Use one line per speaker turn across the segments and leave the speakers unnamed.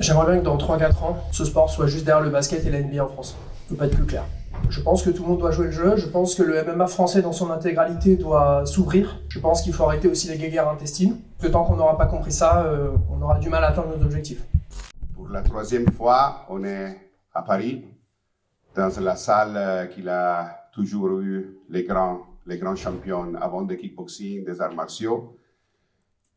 J'aimerais bien que dans 3-4 ans, ce sport soit juste derrière le basket et la NBA en France. Je peux pas être plus clair. Je pense que tout le monde doit jouer le jeu. Je pense que le MMA français dans son intégralité doit s'ouvrir. Je pense qu'il faut arrêter aussi les guéguerres intestines. Que tant qu'on n'aura pas compris ça, euh, on aura du mal à atteindre nos objectifs.
Pour la troisième fois, on est à Paris, dans la salle euh, qu'il a toujours eu les grands, les grands champions avant de kickboxing, des arts martiaux.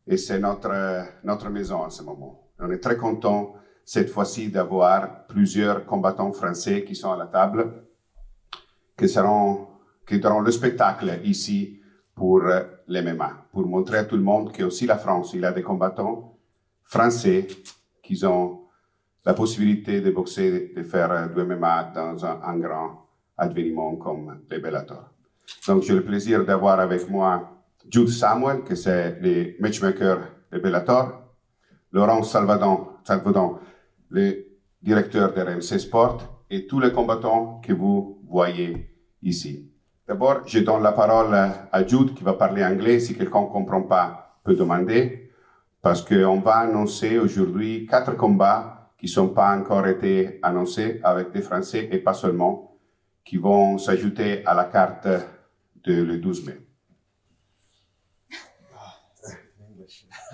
Et c'est notre, notre maison en ce moment. On est très content cette fois-ci d'avoir plusieurs combattants français qui sont à la table qui seront, qui daront le spectacle ici pour euh, les MMA, pour montrer à tout le monde que aussi la France, il a des combattants français qui ont la possibilité de boxer, de faire euh, du MMA dans un, grand événement comme les Bellator. Donc, j'ai le plaisir d'avoir avec moi Jude Samuel, qui c'est le matchmaker de Bellator, Laurent Salvadon, Salvadon le directeur de RMC Sport, et tous les combattants que vous voyez ici. D'abord, je donne la parole à Jude qui va parler anglais. Si quelqu'un ne comprend pas, peut demander. Parce qu'on va annoncer aujourd'hui quatre combats qui ne sont pas encore été annoncés avec des Français et pas seulement, qui vont s'ajouter à la carte de le 12 mai.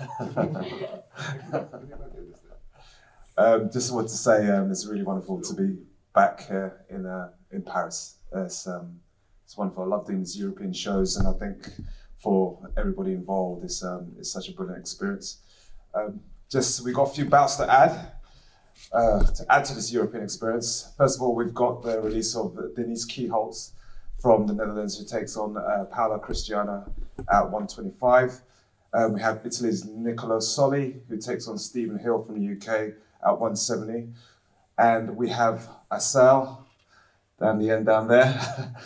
um, just want to say um, it's really wonderful to be back here in uh, in Paris. It's um, it's wonderful. I love doing these European shows, and I think for everybody involved, it's um, it's such a brilliant experience. Um, just we got a few bouts to add. Uh, to add to this European experience, first of all, we've got the release of Denise Keyholtz from the Netherlands, who takes on uh, Paola Cristiana at 125. Um, we have Italy's Nicolo Soli, who takes on Stephen Hill from the UK at 170. And we have Asel, down the end down there,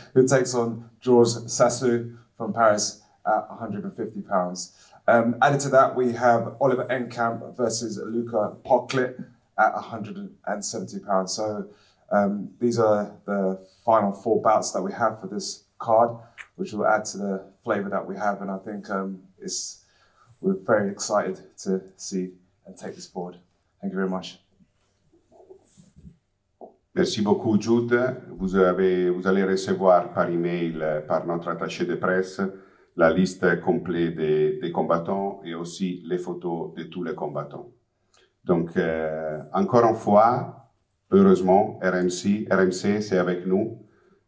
who takes on Georges Sassou from Paris at 150 pounds. Um, added to that, we have Oliver Enkamp versus Luca Pocklett at 170 pounds. So um, these are the final four bouts that we have for this card, which will add to the flavour that we have. And I think um, it's we're very excited to see and take this forward. Thank you very much.
Merci beaucoup, Jude. Vous, avez, vous allez recevoir par email, par notre attaché de presse, la liste complète des, combattants et aussi les photos de tous les combattants. Donc, euh, encore une fois, heureusement, RMC, RMC, c'est avec nous.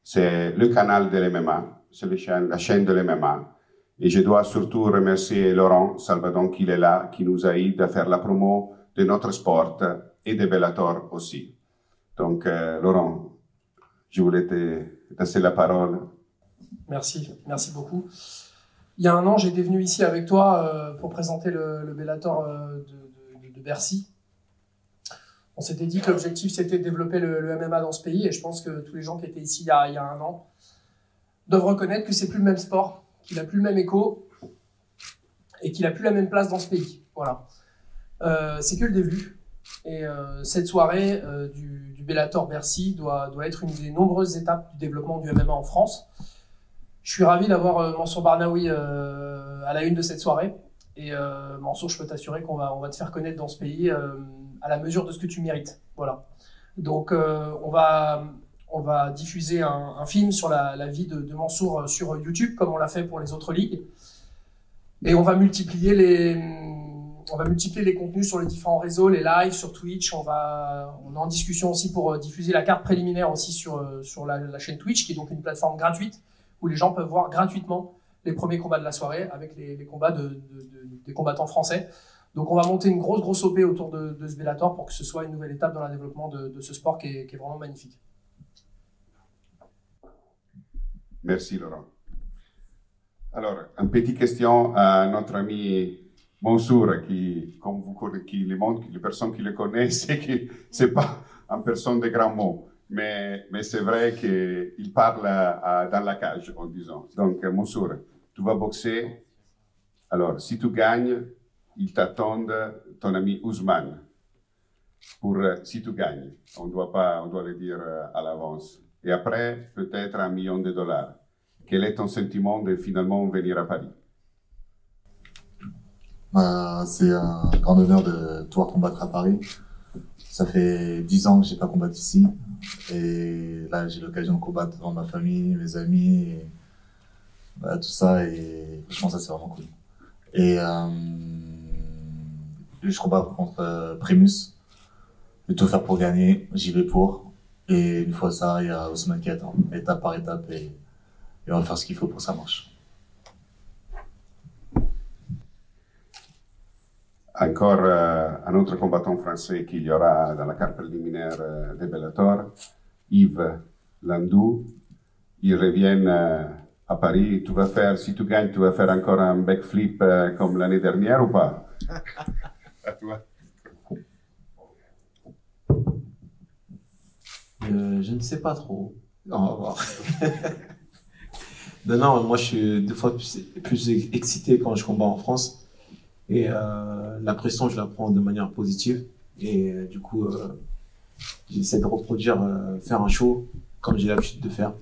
C'est le canal de l'MMA, c'est la chaîne de l'MMA. Et je dois surtout remercier Laurent Salvadon qui est là, qui nous a aidé à faire la promo de notre sport et de Bellator aussi. Donc, euh, Laurent, je voulais te passer la parole.
Merci, merci beaucoup. Il y a un an, j'étais venu ici avec toi euh, pour présenter le, le Bellator euh, de, Bercy. On s'était dit que l'objectif, c'était de développer le, MMA dans ce pays, et je pense que tous les gens qui étaient ici il y a, il y a un an doivent reconnaître que c'est plus le même sport, qu'il n'a plus le même écho, et qu'il n'a plus la même place dans ce pays. Voilà. c'est que le début. Et euh, cette soirée euh, du, Bellator Bercy doit, être une des nombreuses étapes du développement du MMA en France. Je suis ravi d'avoir euh, Mansour Barnaoui à la une de cette soirée. Et Mansour, je peux t'assurer qu'on va, va te faire connaître dans ce pays à la mesure de ce que tu mérites. Voilà. Donc, on, va, on va diffuser un, film sur la, vie de, Mansour sur YouTube, comme on l'a fait pour les autres ligues. Et on va multiplier les on va multiplier les contenus sur les différents réseaux, les lives sur Twitch. On va, on est en discussion aussi pour euh, diffuser la carte préliminaire aussi sur euh, sur la, chaîne Twitch, qui est donc une plateforme gratuite où les gens peuvent voir gratuitement les premiers combats de la soirée avec les, combats de, des combattants français. Donc on va monter une grosse grosse OP autour de, ce Bellator pour que ce soit une nouvelle étape dans le développement de, ce sport qui est vraiment magnifique.
Merci Laurent. Alors, une petite question à notre ami Mansour, qui, comme vous qui les, monde, les personnes qui le connaissent, c'est que c'est pas une personne de grands mots, mais, mais c'est vrai qu'il parle dans la cage, en disant. Donc, Mansour, tu vas boxer. Alors, si tu gagnes, il t'attend ton ami Ousmane. Pour, si tu gagnes, on doit pas, on doit le dire à l'avance. Et après, peut-être un million de dollars. Quel est ton sentiment de finalement venir à Paris?
Bah, c'est un grand honneur de pouvoir combattre à Paris. Ça fait 10 ans que j'ai pas combattu ici. Et là, j'ai l'occasion de combattre devant ma famille, mes amis, bah, tout ça. Et franchement, ça, c'est vraiment cool. Et euh, je combat contre euh, Primus. Je vais tout faire pour gagner. J'y vais pour. Et une fois ça, il y a Ousmane qui attend, étape par étape. Et, et on va faire ce qu'il faut pour que ça marche.
Encore euh, un autre combattant français qu'il y aura dans la carte préliminaire euh, de Bellator, Yves Landou. Il revient euh, à Paris. Tu vas faire, si tu gagnes, tu vas faire encore un backflip euh, comme l'année dernière ou pas? À toi.
Euh, je ne sais pas trop. On va voir. non, non, moi je suis deux fois plus, plus excité quand je combats en France. Et euh, la pression, je la prends de manière positive. Et euh, du coup, euh, j'essaie de reproduire, faire un show comme j'ai l'habitude de faire.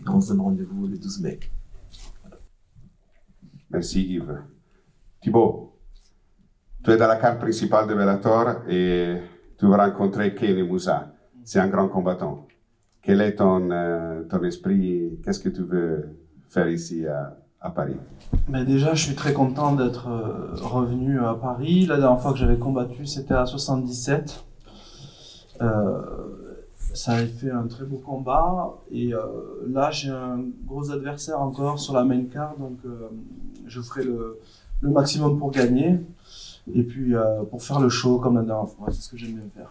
Et on se donne rendez-vous le 12 mai.
Merci Yves. Thibaut, tu es dans la carte principale de Bellator et tu vas rencontrer Kenny Moussa. C'est un grand combattant. Quel est ton, euh, ton esprit? Qu'est-ce que tu veux faire ici à, à Paris?
Mais déjà, je suis très content d'être euh, revenu à Paris. La dernière fois que j'avais combattu, c'était à 77. Euh, ça avait fait un très beau combat. Et là, j'ai un gros adversaire encore sur la main card. Donc, je ferai le, le maximum pour gagner. Et puis, pour faire le show comme la dernière fois. C'est ce que j'aime bien faire.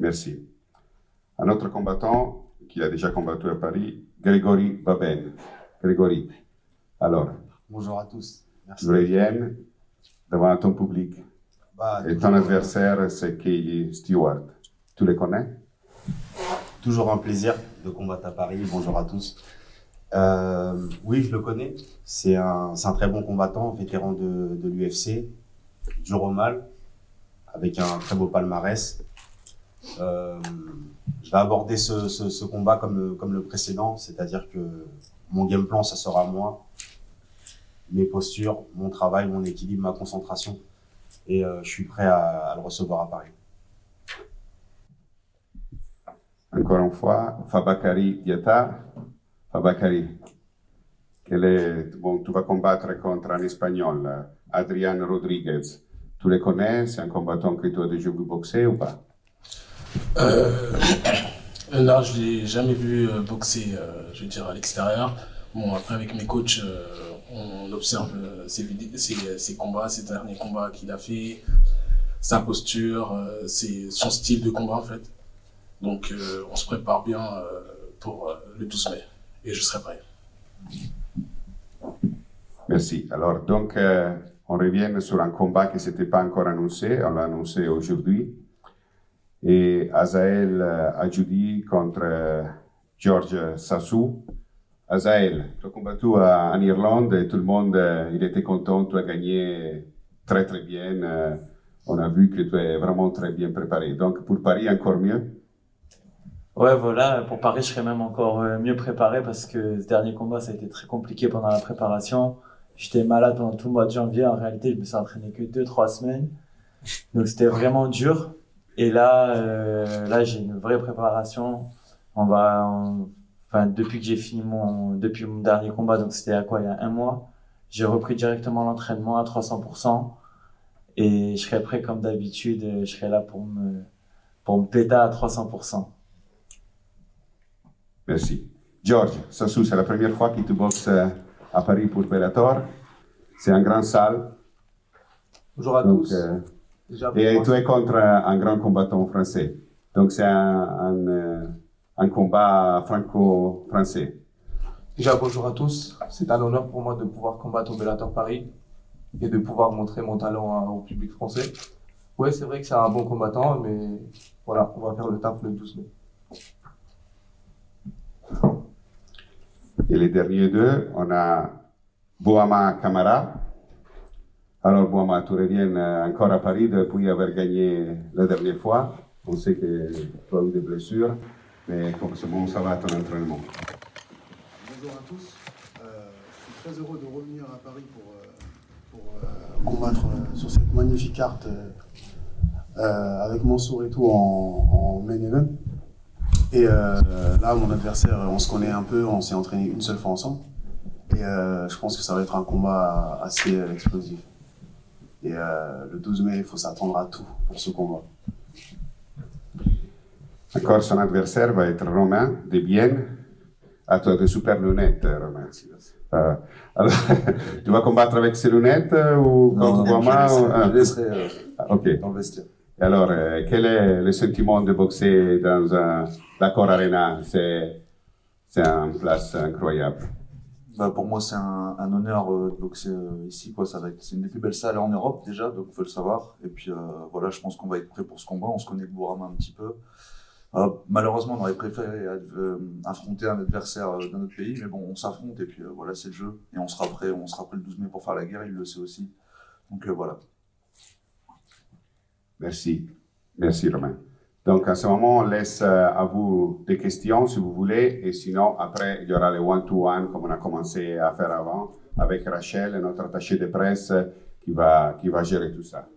Merci. Un autre combattant qui a déjà combattu à Paris, Grégory Baben. Grégory, alors,
Bonjour à tous. Merci.
reviens devant ton public
Bah,
et ton adversaire, c'est Kaylee Stewart. Tu le connais?
Toujours un plaisir de combattre à Paris. Bonjour à tous. Euh, oui, je le connais. C'est un, c'est un très bon combattant, vétéran de, de l'UFC, dur au mal, avec un très beau palmarès. Euh, je vais aborder ce, combat comme le, précédent, c'est-à-dire que mon game plan, ça sera moi, mes postures, mon travail, mon équilibre, ma concentration. Et euh, je suis prêt à, le recevoir à Paris.
Encore une fois, Fabakari Diatar. Fabakari, est, bon, tu vas combattre contre un Espagnol, Adrian Rodriguez. Tu le connais C'est un combattant que tu as déjà vu boxer ou pas?
Là, je l'ai jamais vu euh, boxer, euh, je veux dire, à l'extérieur. Bon, après, avec mes coachs, euh, on observe euh, ses, combats, ses derniers combats qu'il a fait, sa posture, euh, son style de combat, en fait. Donc, euh, on se prépare bien euh, pour euh, le 12 mai. Et je serai prêt.
Merci. Alors, donc, euh, on revient sur un combat qui ne s'était pas encore annoncé. On l'a annoncé aujourd'hui. Et Azael euh, Adjoudi contre euh, George Sassou. Azael, tu as combattu en Irlande et tout le monde, euh, était content. Tu as gagné très, très bien. On a vu que tu es vraiment très bien préparé. Donc, pour Paris, encore mieux?
Ouais, voilà, pour Paris, je serais même encore mieux préparé parce que ce dernier combat, ça a été très compliqué pendant la préparation. J'étais malade pendant tout le mois de janvier. En réalité, je me suis entraîné que deux, trois semaines. Donc, c'était vraiment dur. Et là, euh, là, j'ai une vraie préparation. On va, on- enfin, depuis que j'ai fini mon, depuis mon dernier combat, donc c'était à quoi, il y a un mois, j'ai repris directement l'entraînement à 300%. Et je serai prêt comme d'habitude. Je serai là pour me, pour me péter à 300%.
Merci. George Sassou, c'est la première fois que tu boxes euh, à Paris pour Bellator. C'est un grand salle.
Bonjour à
Donc,
tous.
euh, et tu es contre un, grand combattant français. Donc c'est un, un, euh, un combat franco-français.
Déjà, bonjour à tous. C'est un honneur pour moi de pouvoir combattre au Bellator Paris et de pouvoir montrer mon talent au public français. Ouais, c'est vrai que c'est un bon combattant, mais voilà, on va faire le taf le 12 mai.
Et les derniers deux, on a Boama Camara. Alors Boama, tu reviens euh, encore à Paris depuis avoir gagné la dernière fois. On sait que tu as eu des blessures, mais comment ça va ton entraînement
Bonjour à tous. Euh, je suis très heureux de revenir à Paris pour, euh, combattre sur cette magnifique carte avec Mansour et tout en, en main event. Et là, mon adversaire, on se connaît un peu, on s'est entraîné une seule fois ensemble. Et je pense que ça va être un combat assez explosif. Et euh, le 12 mai, il faut s'attendre à tout pour ce combat.
D'accord, son adversaire va être Romain de Bienne. Ah, tu as des super lunettes, Romain. Euh, alors, tu vas combattre avec ces lunettes euh, ou contre
non, je
Guama
laisserai-
ah.
je laisserai, euh,
Ah,
dans le vestiaire.
Et alors, euh, quel est le sentiment de boxer dans un l'accord arena? C'est c'est une place incroyable.
Bah, pour moi, c'est un, honneur euh, de boxer euh, ici. C'est une des plus belles salles en Europe déjà, donc faut le savoir. Et puis euh, voilà, je pense qu'on va être prêt pour ce combat. On se connaît avec Bourama un petit peu. Euh, malheureusement, on aurait préféré euh, affronter un adversaire d'un autre pays, mais bon, on s'affronte et puis voilà, c'est le jeu. Et on sera prêt, on sera prêt le 12 mai pour faire la guerre. Il le sait aussi. Donc voilà.
Merci. Merci, Romain. Donc, à ce moment, on laisse euh, à vous des questions, si vous voulez. Et sinon, après, il y aura les one-to-one, comme on a commencé à faire avant, avec Rachel, notre attaché de presse, qui va, qui va gérer tout ça.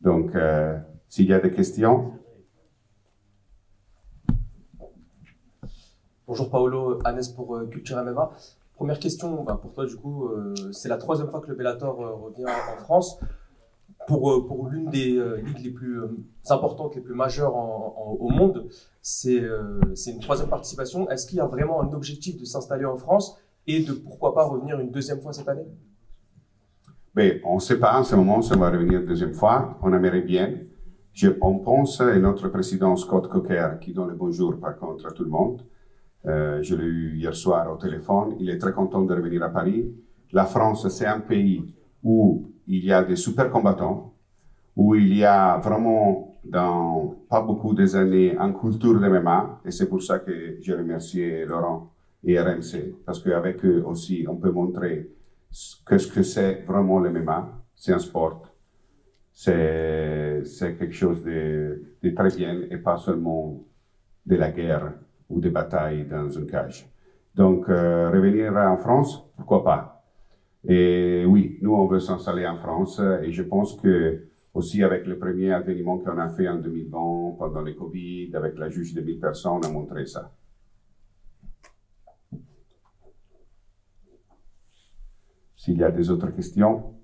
Donc, euh, s'il y a des questions,
Bonjour Paolo, Hannes pour euh, Culture MMA. Première question bah, pour toi du coup, c'est la troisième fois que le Bellator revient en France. Pour, euh, pour l'une des euh, ligues les plus euh, importantes, les plus majeures au monde, c'est une troisième participation. Est-ce qu'il y a vraiment un objectif de s'installer en France et de pourquoi pas revenir une deuxième fois cette année?
Mais on ne sait pas en ce moment si on va revenir une deuxième fois. On aimerait bien. Je, on pense, et notre président Scott Cocker, qui donne le bonjour par contre à tout le monde, je l'ai eu hier soir au téléphone, il est très content de revenir à Paris. La France, c'est un pays où il y a des super combattants, où il y a vraiment, dans pas beaucoup des années, une culture de MMA, et c'est pour ça que je remercie Laurent et RMC, parce qu'avec eux aussi, on peut montrer qu'est-ce que c'est vraiment le MMA. C'est un sport. C'est quelque chose de, de très bien et pas seulement de la guerre ou des batailles dans une cage. Donc, euh, revenir en France, pourquoi pas? Et oui, nous, on veut s'installer en France et je pense que aussi avec le premier événement qu'on a fait en 2020 pendant le Covid, avec la juge de 1000 personnes, on a montré ça. S'il y a des autres questions?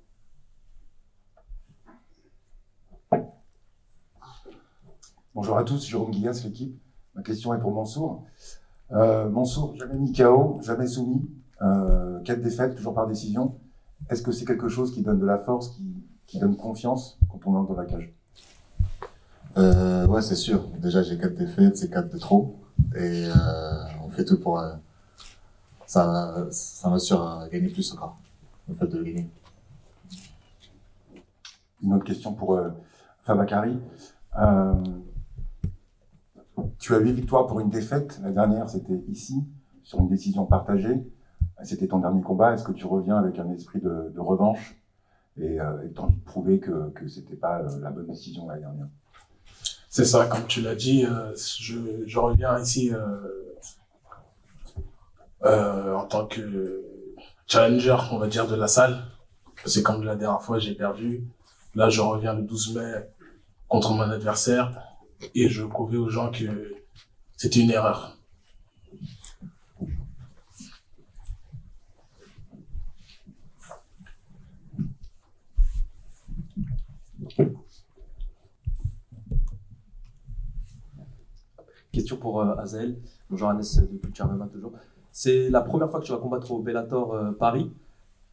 Bonjour à tous, Jérôme Guillas, l'équipe. Ma question est pour Mansour. Euh, Mansour, jamais mis KO, jamais soumis, quatre défaites, toujours par décision. Est-ce que c'est quelque chose qui donne de la force, qui, qui donne confiance quand on entre dans la cage?
Euh, ouais, c'est sûr. Déjà, j'ai quatre défaites, c'est quatre de trop. Et euh, on fait tout pour. euh, ça, ça m'assure à gagner plus encore. Le fait de le gagner.
Une autre question pour euh, Fabakari. Euh, tu as huit victoires pour une défaite. La dernière, c'était ici, sur une décision partagée. C'était ton dernier combat. Est-ce que tu reviens avec un esprit de, revanche et euh, de prouver que, que c'était pas euh, la bonne décision la dernière?
C'est ça, comme tu l'as dit, euh, je, reviens ici euh, en tant que challenger, on va dire, de la salle. C'est comme la dernière fois, j'ai perdu. Là, je reviens le 12 mai contre mon adversaire et je prouvais aux gens que c'était une erreur.
Question pour euh, Azael. Bonjour Hannes de Culture MMA toujours. C'est la première fois que tu vas combattre au Bellator euh, Paris.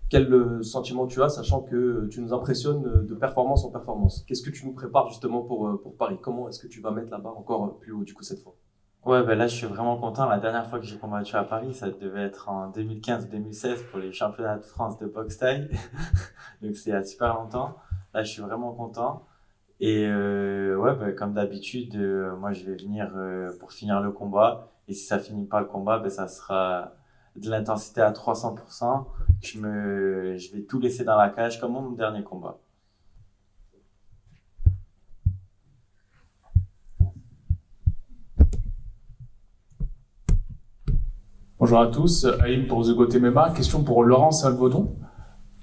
Quel euh, sentiment tu as, sachant que tu nous impressionnes euh, de performance en performance? Qu'est-ce que tu nous prépares justement pour, pour Paris? Comment est-ce que tu vas mettre la barre encore plus haut du coup cette fois?
Ouais, ben là, je suis vraiment content. La dernière fois que j'ai combattu à Paris, ça devait être en 2015-2016 pour les championnats de France de boxe taille. Donc, c'est il y a super longtemps. Là, je suis vraiment content. Et euh, ouais, ben, comme d'habitude, euh, moi, je vais venir euh, pour finir le combat. Et si ça finit pas le combat, ben, ça sera de l'intensité à 300%. Je me, je vais tout laisser dans la cage comme mon dernier combat.
Bonjour à tous, Aïm pour The Goat. Question pour Laurent Salvodon.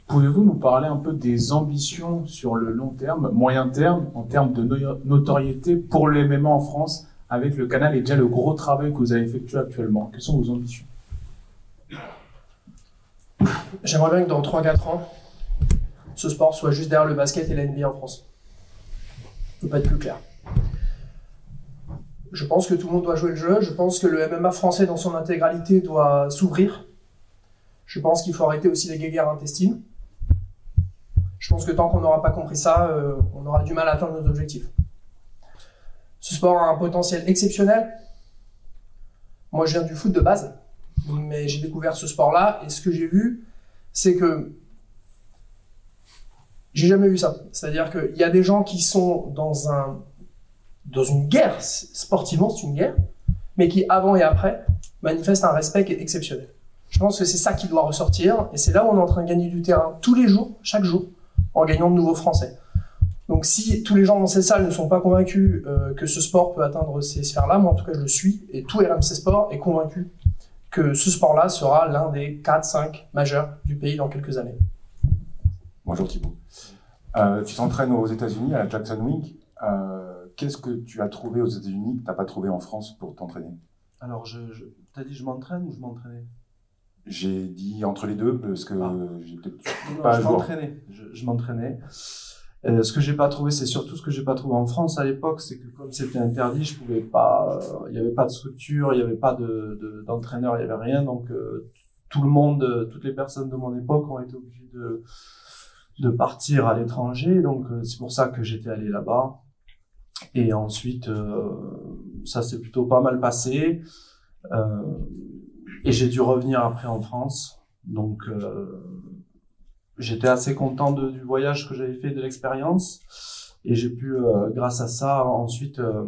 Pouvez-vous nous parler un peu des ambitions sur le long terme, moyen terme, en termes de no- notoriété pour le MMA en France avec le canal et déjà le gros travail que vous avez effectué actuellement? Quelles sont vos ambitions?
J'aimerais bien que dans 3-4 ans, ce sport soit juste derrière le basket et la NBA en France. Je peux pas être plus clair. Je pense que tout le monde doit jouer le jeu. Je pense que le MMA français dans son intégralité doit s'ouvrir. Je pense qu'il faut arrêter aussi les guéguerres intestines. Pense que tant qu'on n'aura pas compris ça, euh, on aura du mal à atteindre nos objectifs. Ce sport a un potentiel exceptionnel. Moi, je viens du foot de base, mais j'ai découvert ce sport-là et ce que j'ai vu, c'est que j'ai jamais vu ça. C'est-à-dire qu'il y a des gens qui sont dans dans une guerre, sportivement c'est une guerre, mais qui avant et après manifestent un respect qui est exceptionnel. Je pense que c'est ça qui doit ressortir et c'est là où on est en train de gagner du terrain tous les jours, chaque jour, en gagnant de nouveaux Français. Donc si tous les gens dans cette salle ne sont pas convaincus euh, que ce sport peut atteindre ces sphères-là, moi en tout cas je le suis, et tout RMC Sport est convaincu que ce sport-là sera l'un des 4-5 majeurs du pays dans quelques années.
Bonjour Thibaut. Euh, tu t'entraînes aux États-Unis à la Jackson Wing. Euh, Qu'est-ce que tu as trouvé aux États-Unis que tu n'as pas trouvé en France pour t'entraîner?
Alors, je, je t'as dit je m'entraîne ou je m'entraînais?
J'ai dit entre les deux parce que j'ai peut-être
Non,
pas
je m'entraînais. Je, je m'entraînais. Euh, ce que j'ai pas trouvé, c'est surtout ce que j'ai pas trouvé en France à l'époque, c'est que comme c'était interdit, je pouvais pas. euh, Il n'y avait pas de structure, il n'y avait pas de de- d'entraîneur, il y avait rien. Donc euh, tout le monde, euh, toutes les personnes de mon époque ont été obligées de de partir à l'étranger. Donc euh, c'est pour ça que j'étais allé là-bas. Et ensuite, euh, ça s'est plutôt pas mal passé. Et j'ai dû revenir après en France. Donc, euh, j'étais assez content du voyage que j'avais fait, de l'expérience. Et j'ai pu, euh, grâce à ça, ensuite euh,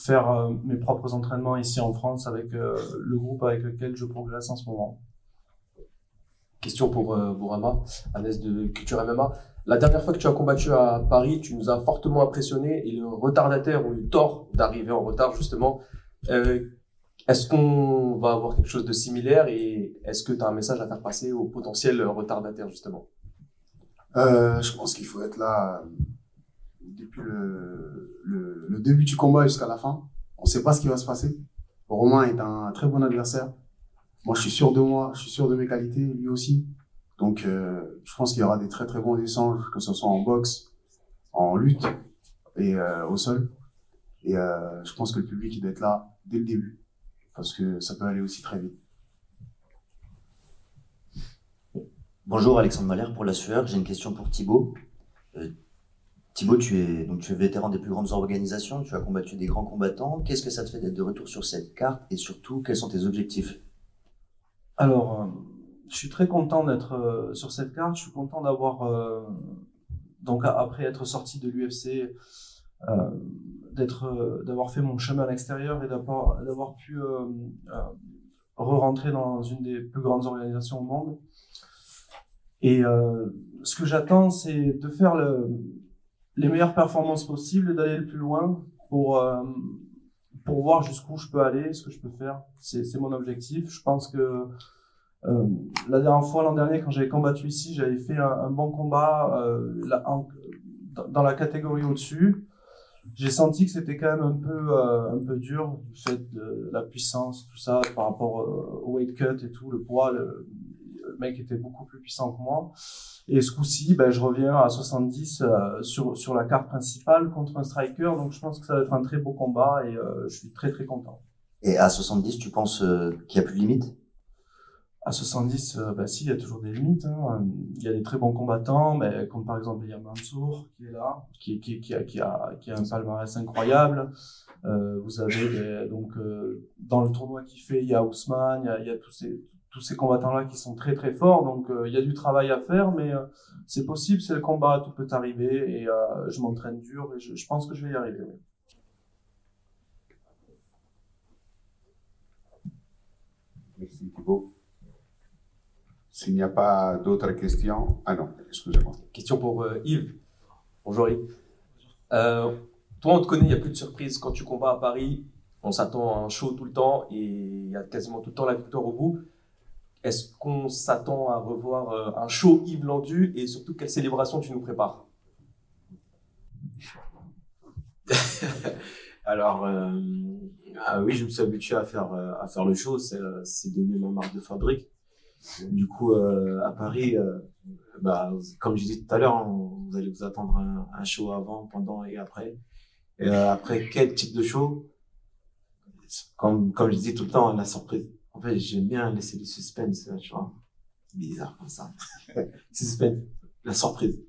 faire mes propres entraînements ici en France avec euh, le groupe avec lequel je progresse en ce moment.
Question pour euh, Bourama, Agnès de Culture MMA. La dernière fois que tu as combattu à Paris, tu nous as fortement impressionné et le retardataire ont eu tort d'arriver en retard justement. Est-ce qu'on va avoir quelque chose de similaire et est-ce que tu as un message à faire passer aux potentiels retardataires justement?
Euh, je pense qu'il faut être là euh, depuis le, début du combat jusqu'à la fin. On ne sait pas ce qui va se passer. Romain est un très bon adversaire. Moi, je suis sûr de moi, je suis sûr de mes qualités, lui aussi. Donc, euh, je pense qu'il y aura des très très bons échanges, que ce soit en boxe, en lutte et euh, au sol. Et je pense que le public doit être là dès le début, parce que ça peut aller aussi très vite.
Bonjour Alexandre Malher pour la sueur. J'ai une question pour Thibaut. Euh, Thibaut, tu es, donc, tu vétéran des plus grandes organisations, tu as combattu des grands combattants. Qu'est-ce que ça te fait d'être de retour sur cette carte et surtout, quels sont tes objectifs?
Alors, euh, je suis très content d'être euh, sur cette carte. Je suis content d'avoir, donc après être sorti de l'UFC, euh, d'avoir fait mon chemin à l'extérieur et d'avoir, pu euh, euh, re-rentrer dans une des plus grandes organisations au monde. Et ce que j'attends, c'est de faire le, les meilleures performances possibles et d'aller le plus loin pour, pour voir jusqu'où je peux aller, ce que je peux faire. C'est, mon objectif. Je pense que la dernière fois, l'an dernier, quand j'avais combattu ici, j'avais fait un, bon combat dans la catégorie au-dessus. J'ai senti que c'était quand même un peu, euh, un peu dur du fait de la puissance, tout ça, par rapport euh, au weight cut et tout, le poids. Le, mec était beaucoup plus puissant que moi. Et ce coup-ci, ben, je reviens à 70 euh, sur, sur la carte principale contre un striker. Donc je pense que ça va être un très beau combat et je suis très très content.
Et à 70, tu penses qu'il n'y a plus de limite?
À 70, euh, bah si, il y a toujours des limites. hein. Il y a des très bons combattants, mais comme par exemple Mansour qui est là, qui, a, un palmarès incroyable. Euh, vous avez des- donc euh, dans le tournoi qu'il fait, il y a Ousmane, il y a, tous ces tous ces combattants là qui sont très très forts. Donc euh, il y a du travail à faire, mais euh, c'est possible, c'est le combat, tout peut arriver et euh, je m'entraîne dur et je, pense que je vais y arriver.
Merci Thibaut. S'il n'y a pas d'autres questions. Ah non, excusez-moi.
Question pour euh, Yves. Bonjour Yves. Euh, toi, on te connaît, il n'y a plus de surprise. Quand tu combats à Paris, on s'attend à un show tout le temps et il y a quasiment tout le temps la victoire au bout. Est-ce qu'on s'attend à revoir euh, un show Yves Landu et surtout quelle célébration tu nous prépares?
Alors, euh, ah oui, je me suis habitué à faire, à faire le show, c'est c'est devenu ma marque de fabrique. Du coup, euh, à Paris, euh, bah, comme je disais tout à l'heure, hein, vous allez vous attendre un, un show avant, pendant et après. Et euh, après, quel type de show? Comme, comme je dis tout le temps, la surprise. En fait, j'aime bien laisser le suspense, tu vois. Bizarre comme ça. suspense, la surprise.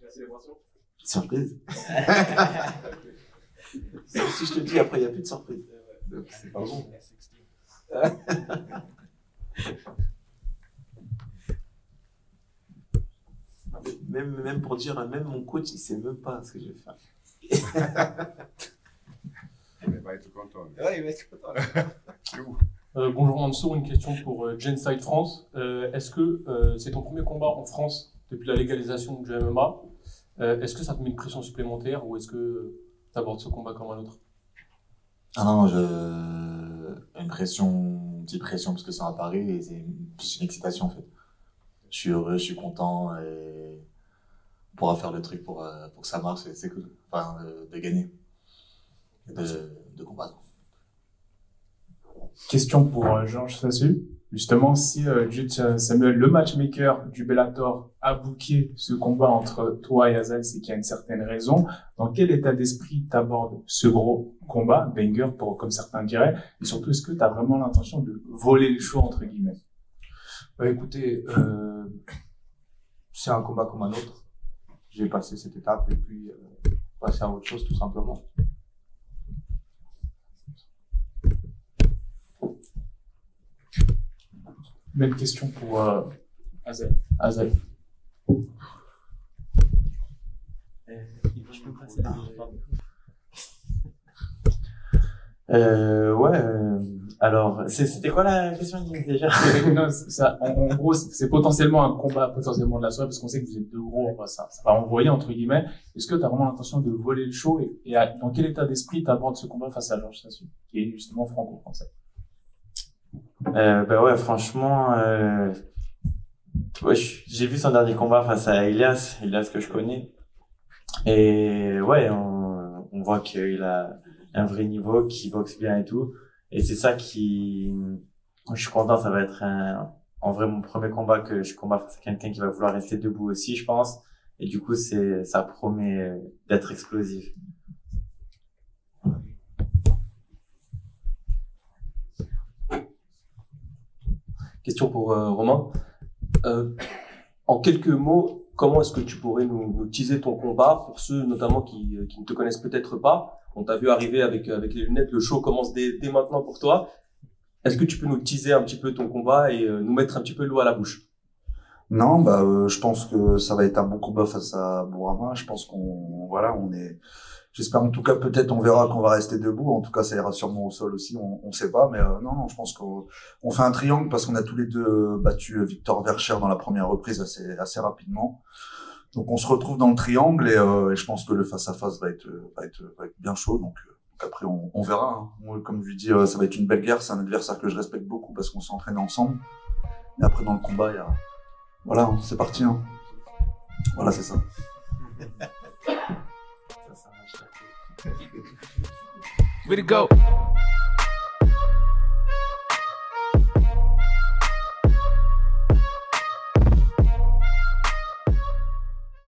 La célébration?
Surprise. si je te dis après, il n'y a plus de surprise. Donc, c'est pas bon. même, même pour dire, même mon coach, il sait même pas ce que je vais faire.
Il va être content.
Ouais, il va être content.
Euh, bonjour Mansour, une question pour euh, Genside France. Euh, Est-ce que euh, c'est ton premier combat en France depuis la légalisation du MMA Euh, Est-ce que ça te met une pression supplémentaire ou est-ce que tu abordes ce combat comme un autre?
Ah non, je... une pression, une petite pression parce que c'est à Paris et c'est plus une excitation en fait. Je suis heureux, je suis content et on pourra faire le truc pour, euh, pour que ça marche et c'est cool. Enfin, de, de gagner. Et de, de combattre.
Question pour euh, Georges Sassu. Justement, si euh, Samuel, le matchmaker du Bellator, a booké ce combat entre toi et Azal, c'est qu'il y a une certaine raison. Dans quel état d'esprit t'abordes ce gros combat, banger, pour, comme certains diraient, et surtout, est-ce que tu as vraiment l'intention de voler le show, entre guillemets?
Bah, écoutez, euh, c'est un combat comme un autre. J'ai passé cette étape et puis euh, passer à autre chose tout simplement.
Même question pour euh, Azel. Azel.
Euh, ouais. Alors, c'est- c'était quoi la question déjà?
Non, ça, en, en gros, c'est potentiellement un combat potentiellement de la soirée parce qu'on sait que vous êtes deux gros, enfin, ça, ça va envoyer entre guillemets. Est-ce que tu as vraiment l'intention de voler le show et, et à- dans quel état d'esprit tu abordes ce combat face à Georges Sassu, qui est justement franco-français?
Euh, bah ouais, franchement, euh, ouais, j'ai vu son dernier combat face à Elias, Elias que je connais. Et ouais, on, on voit qu'il a un vrai niveau, qu'il boxe bien et tout. Et c'est ça qui, je suis content, ça va être un, en vrai mon premier combat que je combats face à quelqu'un qui va vouloir rester debout aussi, je pense. Et du coup, c'est, ça promet d'être explosif.
Question pour euh, Romain. Euh, en quelques mots, comment est-ce que tu pourrais nous, nous teaser ton combat pour ceux notamment qui, euh, qui ne te connaissent peut-être pas? On t'a vu arriver avec, euh, avec les lunettes, le show commence dès, dès maintenant pour toi. Est-ce que tu peux nous teaser un petit peu ton combat et euh, nous mettre un petit peu l'eau à la bouche?
Non, bah, euh, je pense que ça va être un bon combat face à Bourama. Je pense qu'on, voilà, on est, j'espère en tout cas, peut-être on verra qu'on va rester debout. En tout cas, ça ira sûrement au sol aussi. On, on sait pas, mais euh, non, non, je pense qu'on on fait un triangle parce qu'on a tous les deux battu Victor Vercher dans la première reprise assez, assez rapidement. Donc on se retrouve dans le triangle et, euh, je pense que le face à face va être, bien chaud. Donc euh, après on, verra. hein. Comme je lui dis, euh, ça va être une belle guerre. C'est un adversaire que je respecte beaucoup parce qu'on s'entraîne ensemble. Mais après dans le combat, il y a voilà, hein, c'est parti. Hein. Voilà, c'est ça.
Way to go.